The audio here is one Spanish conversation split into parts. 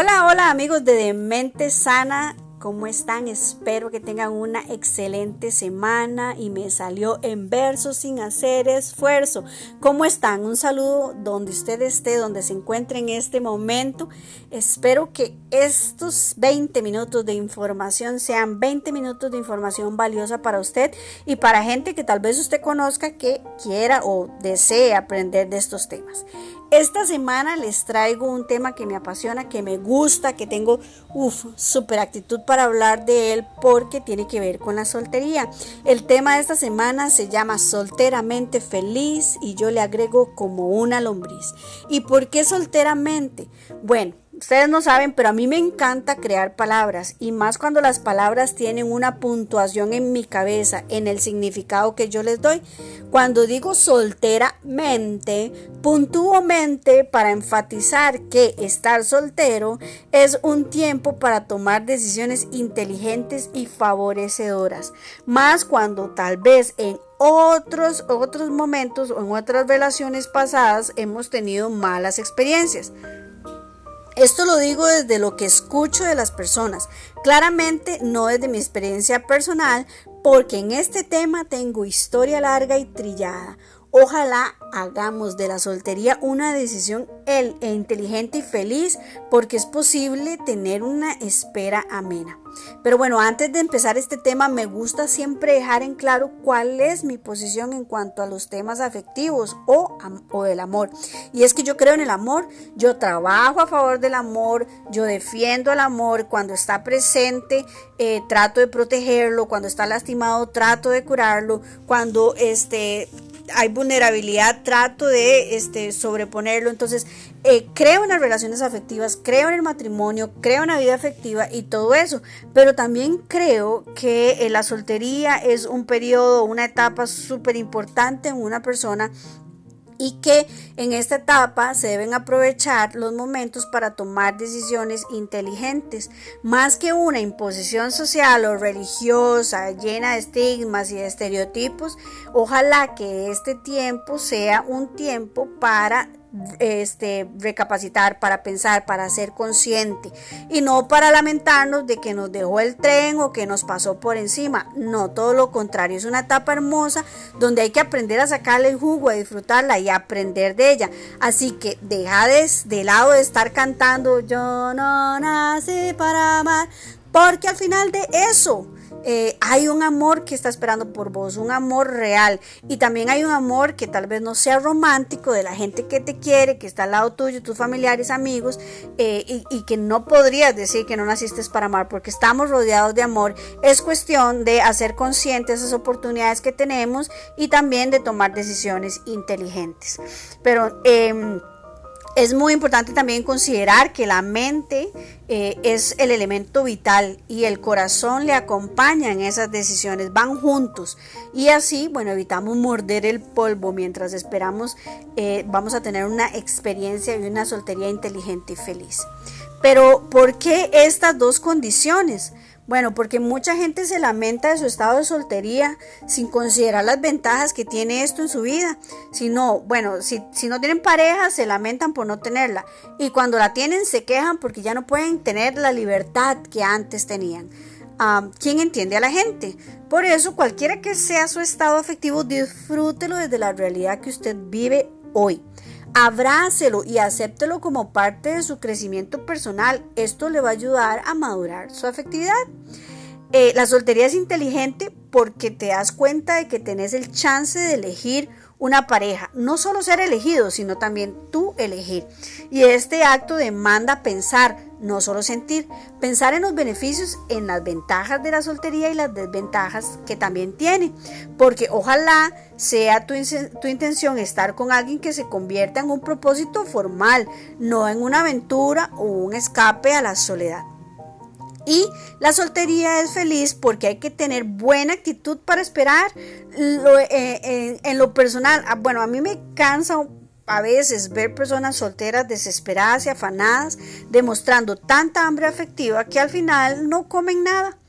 Hola, hola amigos de Demente Sana ¿Cómo están? Espero que tengan una excelente semana y me salió en verso sin hacer esfuerzo. ¿Cómo están? Un saludo donde usted esté, donde se encuentre en este momento. Espero que estos 20 minutos de información sean 20 minutos de información valiosa para usted y para gente que tal vez usted conozca que quiera o desee aprender de estos temas. Esta semana les traigo un tema que me apasiona, que me gusta, que tengo, uff, super actitud para hablar de él porque tiene que ver con la soltería. El tema de esta semana se llama Solteramente Feliz y yo le agrego como una lombriz. ¿Y por qué solteramente? Bueno, Ustedes no saben, pero a mí me encanta crear palabras y más cuando las palabras tienen una puntuación en mi cabeza, en el significado que yo les doy. Cuando digo solteramente, puntúo mente para enfatizar que estar soltero es un tiempo para tomar decisiones inteligentes y favorecedoras, más cuando tal vez en otros, otros momentos o en otras relaciones pasadas hemos tenido malas experiencias. Esto lo digo desde lo que escucho de las personas, claramente no desde mi experiencia personal, porque en este tema tengo historia larga y trillada. Ojalá hagamos de la soltería una decisión e inteligente y feliz porque es posible tener una espera amena. Pero bueno, antes de empezar este tema me gusta siempre dejar en claro cuál es mi posición en cuanto a los temas afectivos o, o del amor. Y es que yo creo en el amor, yo trabajo a favor del amor, yo defiendo el amor, cuando está presente eh, trato de protegerlo, cuando está lastimado trato de curarlo, cuando este hay vulnerabilidad, trato de este, sobreponerlo. Entonces, eh, creo en las relaciones afectivas, creo en el matrimonio, creo en la vida afectiva y todo eso. Pero también creo que eh, la soltería es un periodo, una etapa súper importante en una persona y que en esta etapa se deben aprovechar los momentos para tomar decisiones inteligentes, más que una imposición social o religiosa llena de estigmas y estereotipos. Ojalá que este tiempo sea un tiempo para este, recapacitar, para pensar, para ser consciente y no para lamentarnos de que nos dejó el tren o que nos pasó por encima. No, todo lo contrario, es una etapa hermosa donde hay que aprender a sacarle el jugo, a disfrutarla y aprender de ella. Así que deja de lado de estar cantando yo no nací para amar, porque al final de eso eh, hay un amor que está esperando por vos, un amor real. Y también hay un amor que tal vez no sea romántico de la gente que te quiere, que está al lado tuyo, tus familiares, amigos, eh, y, que no podrías decir que no naciste para amar, porque estamos rodeados de amor. Es cuestión de hacer conscientes esas oportunidades que tenemos y también de tomar decisiones inteligentes. Pero eh, es muy importante también considerar que la mente eh, es el elemento vital y el corazón le acompaña en esas decisiones, van juntos y así, bueno, evitamos morder el polvo mientras esperamos, eh, vamos a tener una experiencia y una soltería inteligente y feliz. Pero, ¿por qué estas dos condiciones? Bueno, porque mucha gente se lamenta de su estado de soltería sin considerar las ventajas que tiene esto en su vida. Si no, bueno, si, si no tienen pareja, se lamentan por no tenerla. Y cuando la tienen, se quejan porque ya no pueden tener la libertad que antes tenían. ¿Quién entiende a la gente? Por eso, cualquiera que sea su estado afectivo, disfrútelo desde la realidad que usted vive hoy. Abrácelo y acéptelo como parte de su crecimiento personal. Esto le va a ayudar a madurar su afectividad. Eh, la soltería es inteligente porque te das cuenta de que tenés el chance de elegir una pareja. No solo ser elegido, sino también tú elegir. Y este acto demanda pensar, no solo sentir, pensar en los beneficios, en las ventajas de la soltería y las desventajas que también tiene. Porque ojalá sea tu, tu intención estar con alguien que se convierta en un propósito formal, no en una aventura o un escape a la soledad. Y la soltería es feliz porque hay que tener buena actitud para esperar. Eh, en, lo personal, ah, bueno, a mí me cansa a veces ver personas solteras desesperadas y afanadas, demostrando tanta hambre afectiva que al final no comen nada.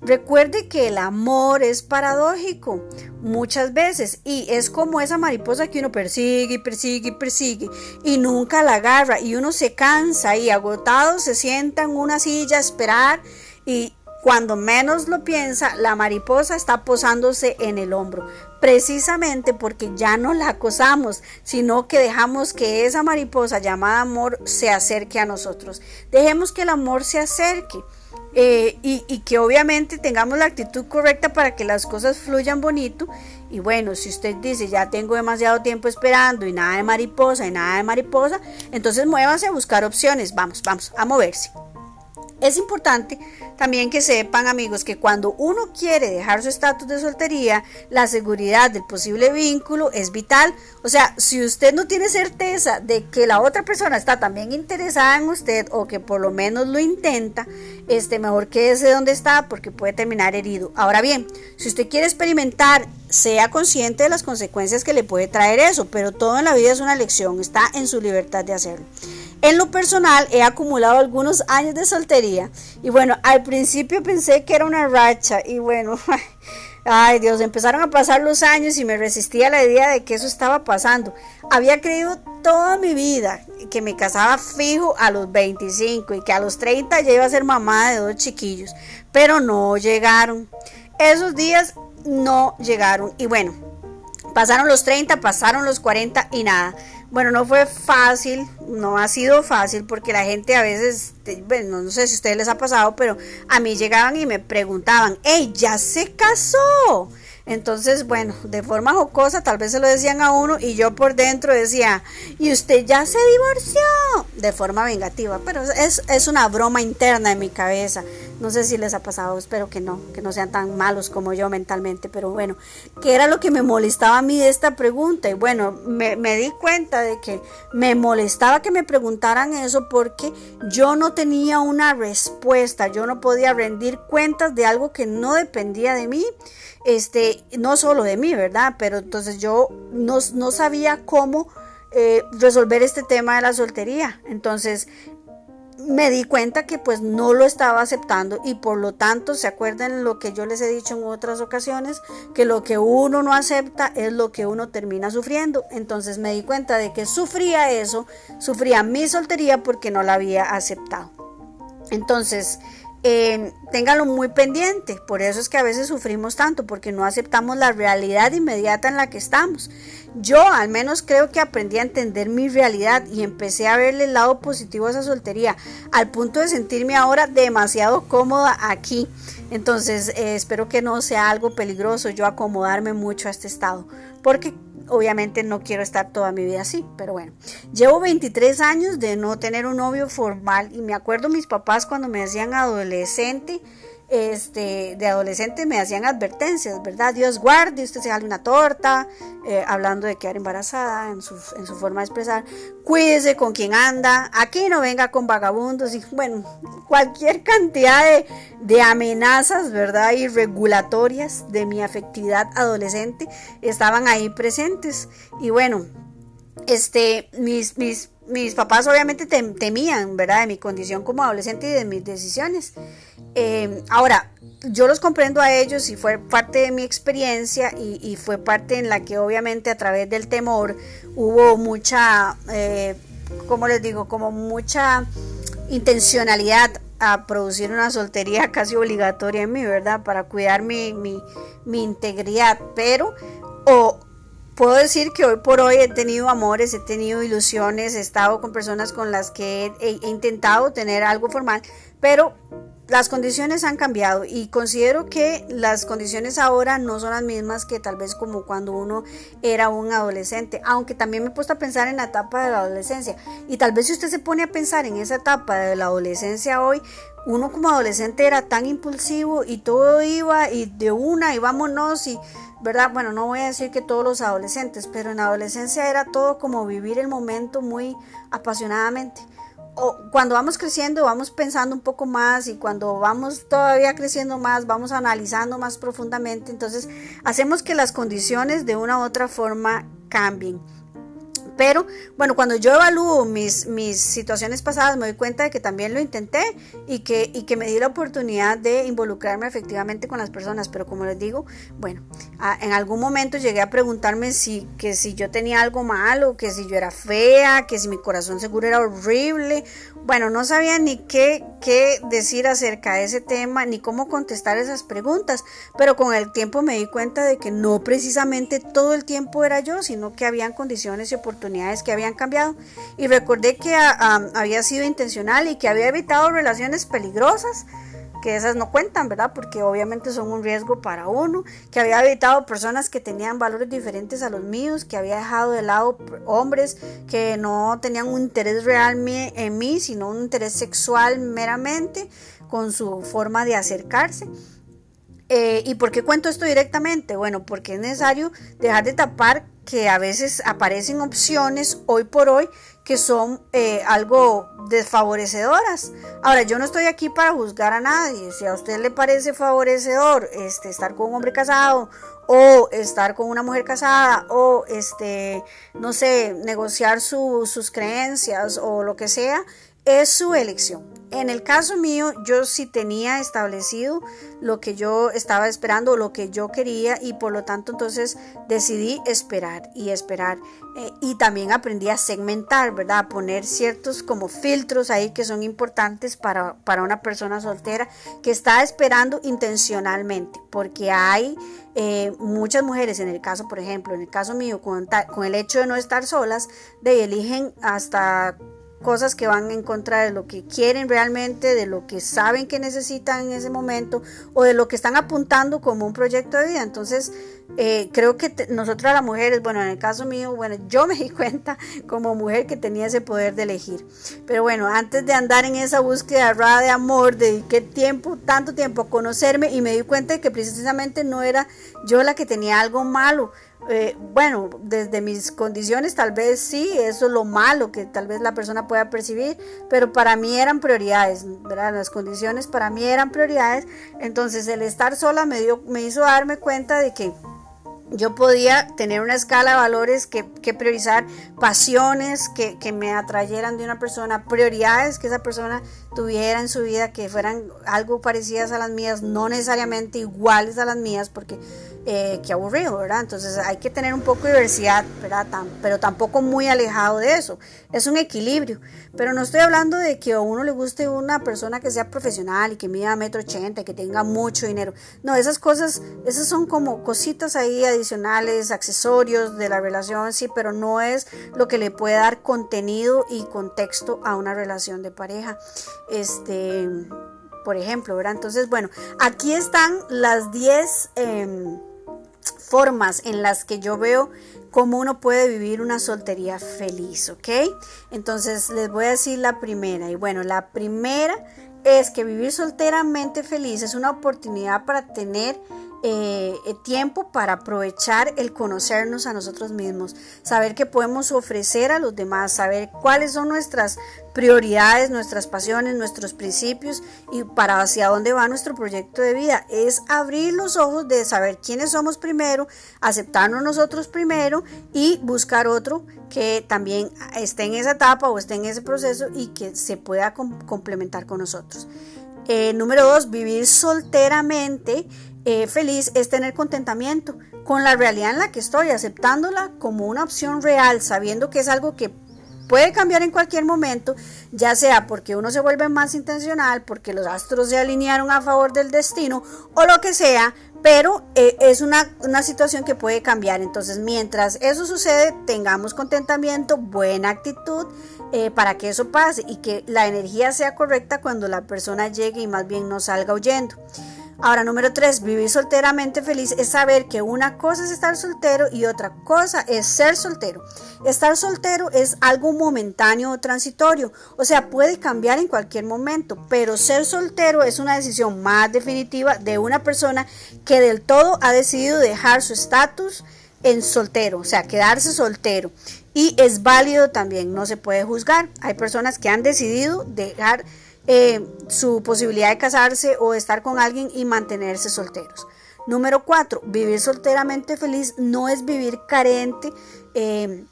Recuerde que el amor es paradójico muchas veces y es como esa mariposa que uno persigue persigue y persigue y nunca la agarra y uno se cansa y agotado se sienta en una silla a esperar y cuando menos lo piensa la mariposa está posándose en el hombro precisamente porque ya no la acosamos, sino que dejamos que esa mariposa llamada amor se acerque a nosotros. Dejemos que el amor se acerque. Eh, y, y, que obviamente tengamos la actitud correcta para que las cosas fluyan bonito. Y bueno, si usted dice ya tengo demasiado tiempo esperando y nada de mariposa y nada de mariposa, entonces muévanse a buscar opciones. Vamos, vamos, a moverse. Es importante también que sepan amigos que cuando uno quiere dejar su estatus de soltería, la seguridad del posible vínculo es vital. O sea, si usted no tiene certeza de que la otra persona está también interesada en usted o que por lo menos lo intenta, este mejor quédese donde está porque puede terminar herido. Ahora bien, si usted quiere experimentar, sea consciente de las consecuencias que le puede traer eso, pero todo en la vida es una lección, está en su libertad de hacerlo. En lo personal he acumulado algunos años de soltería y bueno, al principio pensé que era una racha y bueno, ay Dios, empezaron a pasar los años y me resistía a la idea de que eso estaba pasando. Había creído toda mi vida que me casaba fijo a los 25 y que a los 30 ya iba a ser mamá de dos chiquillos, pero no llegaron. Esos días no llegaron y bueno, pasaron los 30, pasaron los 40 y nada. Bueno, no fue fácil, no ha sido fácil porque la gente a veces, bueno, no sé si a ustedes les ha pasado, pero a mí llegaban y me preguntaban, ¡Ey, ya se casó! Entonces, bueno, de forma jocosa tal vez se lo decían a uno y yo por dentro decía, ¿y usted ya se divorció? De forma vengativa, pero es, es una broma interna en mi cabeza. No sé si les ha pasado, espero que no, que no sean tan malos como yo mentalmente, pero bueno, ¿qué era lo que me molestaba a mí de esta pregunta? Y bueno, me, me di cuenta de que me molestaba que me preguntaran eso porque yo no tenía una respuesta, yo no podía rendir cuentas de algo que no dependía de mí este, no solo de mí, ¿verdad? Pero entonces yo no, no sabía cómo eh, resolver este tema de la soltería. Entonces me di cuenta que pues no lo estaba aceptando y por lo tanto, ¿se acuerdan lo que yo les he dicho en otras ocasiones? Que lo que uno no acepta es lo que uno termina sufriendo. Entonces me di cuenta de que sufría eso, sufría mi soltería porque no la había aceptado. Entonces, eh, ténganlo muy pendiente. Por eso es que a veces sufrimos tanto, porque no aceptamos la realidad inmediata en la que estamos. Yo al menos creo que aprendí a entender mi realidad y empecé a verle el lado positivo a esa soltería, al punto de sentirme ahora demasiado cómoda aquí. Entonces eh, espero que no sea algo peligroso yo acomodarme mucho a este estado, porque obviamente no quiero estar toda mi vida así, pero bueno. Llevo 23 años de no tener un novio formal y me acuerdo mis papás cuando me decían adolescente este, de adolescente me hacían advertencias, ¿verdad? Dios guarde, usted se jale una torta, eh, hablando de quedar embarazada en su, en su, forma de expresar, cuídese con quien anda, aquí no venga con vagabundos y bueno, cualquier cantidad de, amenazas, ¿verdad? Y regulatorias de mi afectividad adolescente estaban ahí presentes. Y bueno, este, mis, mis, mis papás obviamente temían, ¿verdad? De mi condición como adolescente y de mis decisiones. Eh, ahora, yo los comprendo a ellos y fue parte de mi experiencia y, fue parte en la que obviamente a través del temor hubo mucha, eh, como les digo, como mucha intencionalidad a producir una soltería casi obligatoria en mí, ¿verdad? Para cuidar mi, mi integridad. Pero, o puedo decir que hoy por hoy he tenido amores, he tenido ilusiones, he estado con personas con las que he intentado tener algo formal, pero las condiciones han cambiado y considero que las condiciones ahora no son las mismas que tal vez como cuando uno era un adolescente, aunque también me he puesto a pensar en la etapa de la adolescencia. Y tal vez si usted se pone a pensar en esa etapa de la adolescencia hoy, uno como adolescente era tan impulsivo y todo iba y de una y vámonos y verdad, bueno, no voy a decir que todos los adolescentes, pero en la adolescencia era todo como vivir el momento muy apasionadamente cuando vamos creciendo vamos pensando un poco más y cuando vamos todavía creciendo más vamos analizando más profundamente entonces hacemos que las condiciones de una u otra forma cambien Pero bueno, cuando yo evalúo mis, mis situaciones pasadas, me doy cuenta de que también lo intenté y que, y que me di la oportunidad de involucrarme efectivamente con las personas. Pero como les digo, bueno, en algún momento llegué a preguntarme si, que si yo tenía algo malo, que si yo era fea, que si mi corazón seguro era horrible. Bueno, no sabía ni qué, qué decir acerca de ese tema, ni cómo contestar esas preguntas. Pero con el tiempo me di cuenta de que no precisamente todo el tiempo era yo, sino que habían condiciones y oportunidades que habían cambiado y recordé que ah, había sido intencional y que había evitado relaciones peligrosas que esas no cuentan, ¿verdad? Porque obviamente son un riesgo para uno, que había evitado personas que tenían valores diferentes a los míos, que había dejado de lado hombres que no tenían un interés real en mí, sino un interés sexual meramente con su forma de acercarse. Eh, ¿Y por qué cuento esto directamente? Bueno, porque es necesario dejar de tapar que a veces aparecen opciones hoy por hoy que son eh, algo desfavorecedoras. Ahora, yo no estoy aquí para juzgar a nadie. Si a usted le parece favorecedor este, estar con un hombre casado o estar con una mujer casada o este, no sé, negociar sus creencias o lo que sea, es su elección. En el caso mío, yo sí tenía establecido lo que yo estaba esperando, lo que yo quería y por lo tanto entonces decidí esperar y esperar. Eh, y también aprendí a segmentar, ¿verdad? A poner ciertos como filtros ahí que son importantes para, para una persona soltera que está esperando intencionalmente, porque hay eh, muchas mujeres, en el caso, por ejemplo, en el caso mío, con, con el hecho de no estar solas, de eligen hasta cosas que van en contra de lo que quieren realmente, de lo que saben que necesitan en ese momento o de lo que están apuntando como un proyecto de vida. Entonces, eh, creo que nosotras las mujeres, bueno, en el caso mío, bueno, yo me di cuenta como mujer que tenía ese poder de elegir. Pero bueno, antes de andar en esa búsqueda rara de amor, dediqué tiempo, tanto tiempo a conocerme y me di cuenta de que precisamente no era yo la que tenía algo malo, eh, bueno, desde mis condiciones tal vez sí, eso es lo malo que tal vez la persona pueda percibir, pero para mí eran prioridades, ¿verdad? Las condiciones para mí eran prioridades, entonces el estar sola me, dio, me hizo darme cuenta de que yo podía tener una escala de valores que, priorizar pasiones que, que, me atrayeran de una persona, prioridades que esa persona tuviera en su vida que fueran algo parecidas a las mías, no necesariamente iguales a las mías, porque eh, qué aburrido, ¿verdad? Entonces hay que tener un poco de diversidad, ¿verdad? pero tampoco muy alejado de eso. Es un equilibrio. Pero no estoy hablando de que a uno le guste una persona que sea profesional y que mida metro ochenta, que tenga mucho dinero. No, esas cosas, esas son como cositas ahí adicionales, accesorios de la relación, sí, pero no es lo que le puede dar contenido y contexto a una relación de pareja. Este por ejemplo, ¿verdad? Entonces, bueno, aquí están las 10 formas en las que yo veo cómo uno puede vivir una soltería feliz, ¿ok? Entonces les voy a decir la primera. Y bueno, la primera es que vivir solteramente feliz es una oportunidad para tener eh, tiempo para aprovechar el conocernos a nosotros mismos, saber qué podemos ofrecer a los demás, saber cuáles son nuestras prioridades, nuestras pasiones, nuestros principios y para hacia dónde va nuestro proyecto de vida. Es abrir los ojos de saber quiénes somos primero, aceptarnos nosotros primero y buscar otro que también esté en esa etapa o esté en ese proceso y que se pueda complementar con nosotros. Eh, número dos, vivir solteramente eh, feliz es tener contentamiento con la realidad en la que estoy, aceptándola como una opción real, sabiendo que es algo que puede cambiar en cualquier momento, ya sea porque uno se vuelve más intencional, porque los astros se alinearon a favor del destino o lo que sea, pero eh, es una, una, situación que puede cambiar. Entonces, mientras eso sucede, tengamos contentamiento, buena actitud eh, para que eso pase y que la energía sea correcta cuando la persona llegue y más bien no salga huyendo. Ahora, número tres, vivir solteramente feliz es saber que una cosa es estar soltero y otra cosa es ser soltero. Estar soltero es algo momentáneo o transitorio, o sea, puede cambiar en cualquier momento, pero ser soltero es una decisión más definitiva de una persona que del todo ha decidido dejar su estatus en soltero, o sea, quedarse soltero. Y es válido también, no se puede juzgar. Hay personas que han decidido dejar eh, su posibilidad de casarse o estar con alguien y mantenerse solteros. Número cuatro, vivir solteramente feliz no es vivir carente. Eh,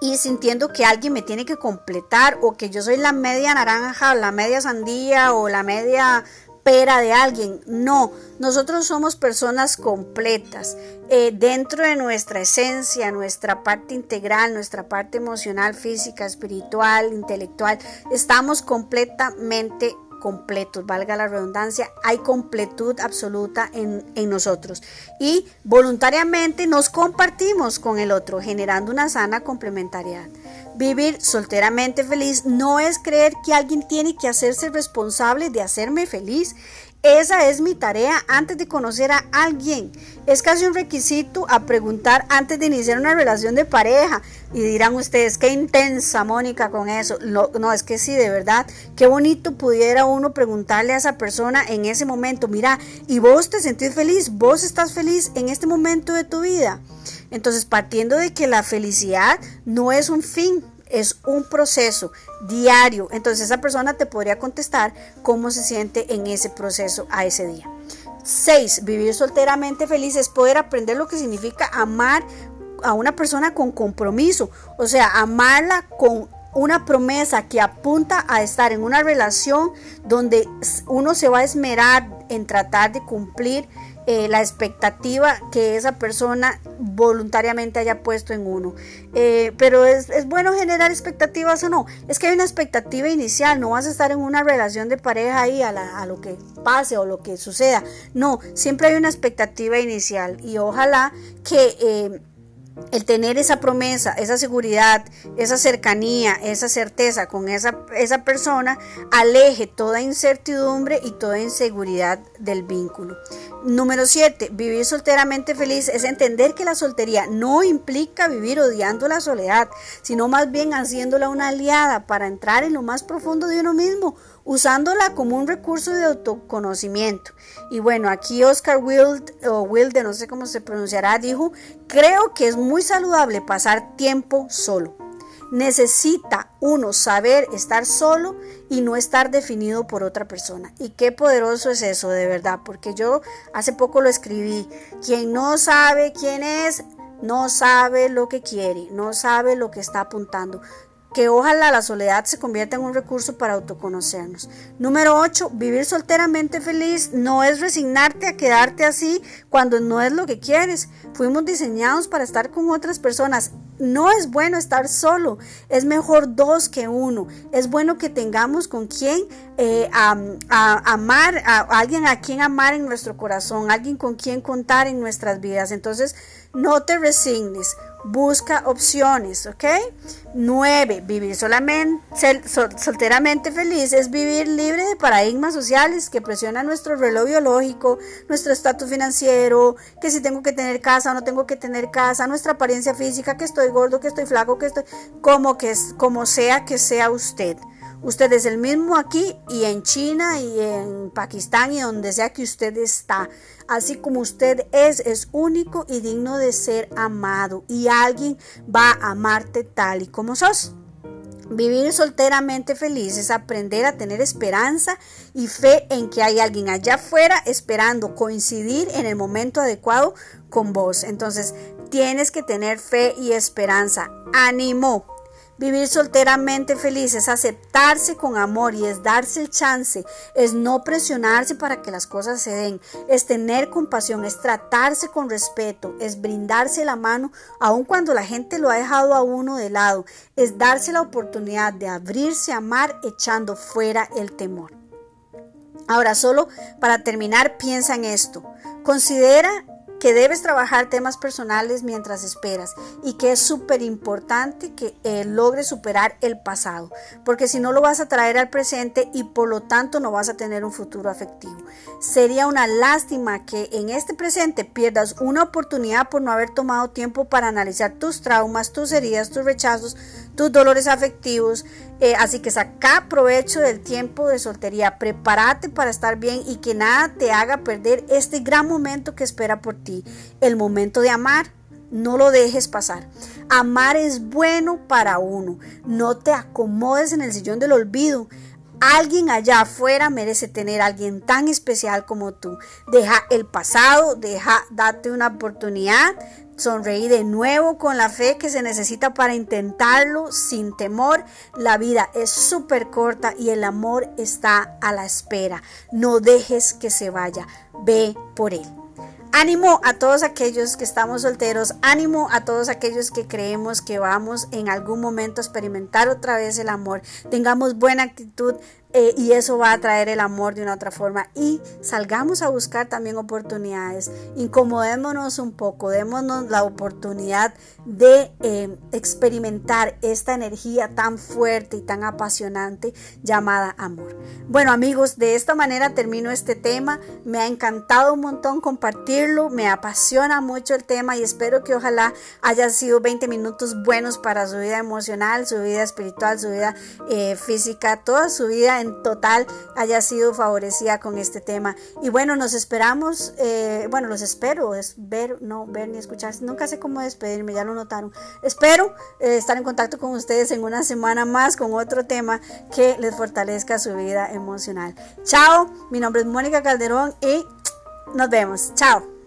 y sintiendo que alguien me tiene que completar o que yo soy la media naranja, la media sandía o la media pera de alguien. No, nosotros somos personas completas. Eh, dentro de nuestra esencia, nuestra parte integral, nuestra parte emocional, física, espiritual, intelectual, estamos completamente completos, valga la redundancia, hay completud absoluta en, en, nosotros y voluntariamente nos compartimos con el otro, generando una sana complementariedad. Vivir solteramente feliz no es creer que alguien tiene que hacerse responsable de hacerme feliz. Esa es mi tarea antes de conocer a alguien. Es casi un requisito a preguntar antes de iniciar una relación de pareja. Y dirán ustedes, qué intensa Mónica con eso. No, no, es que sí, de verdad, qué bonito pudiera uno preguntarle a esa persona en ese momento, mira, ¿y vos te sentís feliz? ¿Vos estás feliz en este momento de tu vida? Entonces, partiendo de que la felicidad no es un fin, es un proceso diario. Entonces esa persona te podría contestar cómo se siente en ese proceso a ese día. 6. Vivir solteramente feliz es poder aprender lo que significa amar a una persona con compromiso. O sea, amarla con una promesa que apunta a estar en una relación donde uno se va a esmerar en tratar de cumplir eh, la expectativa que esa persona voluntariamente haya puesto en uno. Eh, pero es, bueno generar expectativas o no. Es que hay una expectativa inicial, no vas a estar en una relación de pareja ahí a, a lo que pase o lo que suceda. No, siempre hay una expectativa inicial y ojalá que... Eh, el tener esa promesa, esa seguridad, esa cercanía, esa certeza con esa, esa persona, aleje toda incertidumbre y toda inseguridad del vínculo. Número 7. Vivir solteramente feliz es entender que la soltería no implica vivir odiando la soledad, sino más bien haciéndola una aliada para entrar en lo más profundo de uno mismo, usándola como un recurso de autoconocimiento. Y bueno, aquí Oscar Wilde, o Wilde, no sé cómo se pronunciará, dijo, creo que es muy saludable pasar tiempo solo. Necesita uno saber estar solo y no estar definido por otra persona. Y qué poderoso es eso, de verdad, porque yo hace poco lo escribí. Quien no sabe quién es, no sabe lo que quiere, no sabe lo que está apuntando que ojalá la soledad se convierta en un recurso para autoconocernos. Número 8. Vivir solteramente feliz no es resignarte a quedarte así cuando no es lo que quieres. Fuimos diseñados para estar con otras personas. No es bueno estar solo, es mejor dos que uno. Es bueno que tengamos con quien eh, amar, a alguien a quien amar en nuestro corazón, alguien con quien contar en nuestras vidas. Entonces, no te resignes busca opciones, ¿ok? 9. Vivir solamente, solteramente feliz es vivir libre de paradigmas sociales que presionan nuestro reloj biológico, nuestro estatus financiero, que si tengo que tener casa o no tengo que tener casa, nuestra apariencia física, que estoy gordo, que estoy flaco, que estoy, como que como sea que sea usted. Usted es el mismo aquí y en China y en Pakistán y donde sea que usted está. Así como usted es, es único y digno de ser amado. Y alguien va a amarte tal y como sos. Vivir solteramente feliz es aprender a tener esperanza y fe en que hay alguien allá afuera esperando coincidir en el momento adecuado con vos. Entonces, tienes que tener fe y esperanza. Ánimo. Vivir solteramente feliz es aceptarse con amor y es darse el chance, es no presionarse para que las cosas se den, es tener compasión, es tratarse con respeto, es brindarse la mano aun cuando la gente lo ha dejado a uno de lado, es darse la oportunidad de abrirse a amar echando fuera el temor. Ahora solo para terminar piensa en esto. Considera que debes trabajar temas personales mientras esperas y que es súper importante que eh, logres superar el pasado, porque si no lo vas a traer al presente y por lo tanto no vas a tener un futuro afectivo. Sería una lástima que en este presente pierdas una oportunidad por no haber tomado tiempo para analizar tus traumas, tus heridas, tus rechazos, tus dolores afectivos. Eh, así que saca provecho del tiempo de soltería, prepárate para estar bien y que nada te haga perder este gran momento que espera por ti, el momento de amar. No lo dejes pasar. Amar es bueno para uno. No te acomodes en el sillón del olvido. Alguien allá afuera merece tener a alguien tan especial como tú. Deja el pasado, deja, date una oportunidad, sonreí de nuevo con la fe que se necesita para intentarlo sin temor. La vida es súper corta y el amor está a la espera. No dejes que se vaya, ve por él. Ánimo a todos aquellos que estamos solteros, ánimo a todos aquellos que creemos que vamos en algún momento a experimentar otra vez el amor. Tengamos buena actitud, eh, y eso va a traer el amor de una otra forma. Y salgamos a buscar también oportunidades. Incomodémonos un poco démonos la oportunidad de eh, experimentar esta energía tan fuerte y tan apasionante llamada amor. Bueno amigos de esta manera termino este tema. Me ha encantado un montón compartirlo. Me apasiona mucho el tema y espero que ojalá haya sido 20 minutos buenos para su vida emocional su vida espiritual su vida eh, física toda su en total haya sido favorecida con este tema. Y bueno, nos esperamos, eh, bueno, los espero, es ver, no ver ni escuchar, nunca sé cómo despedirme, ya lo notaron. Espero eh, estar en contacto con ustedes en una semana más con otro tema que les fortalezca su vida emocional. Chao, mi nombre es Mónica Calderón y nos vemos. Chao.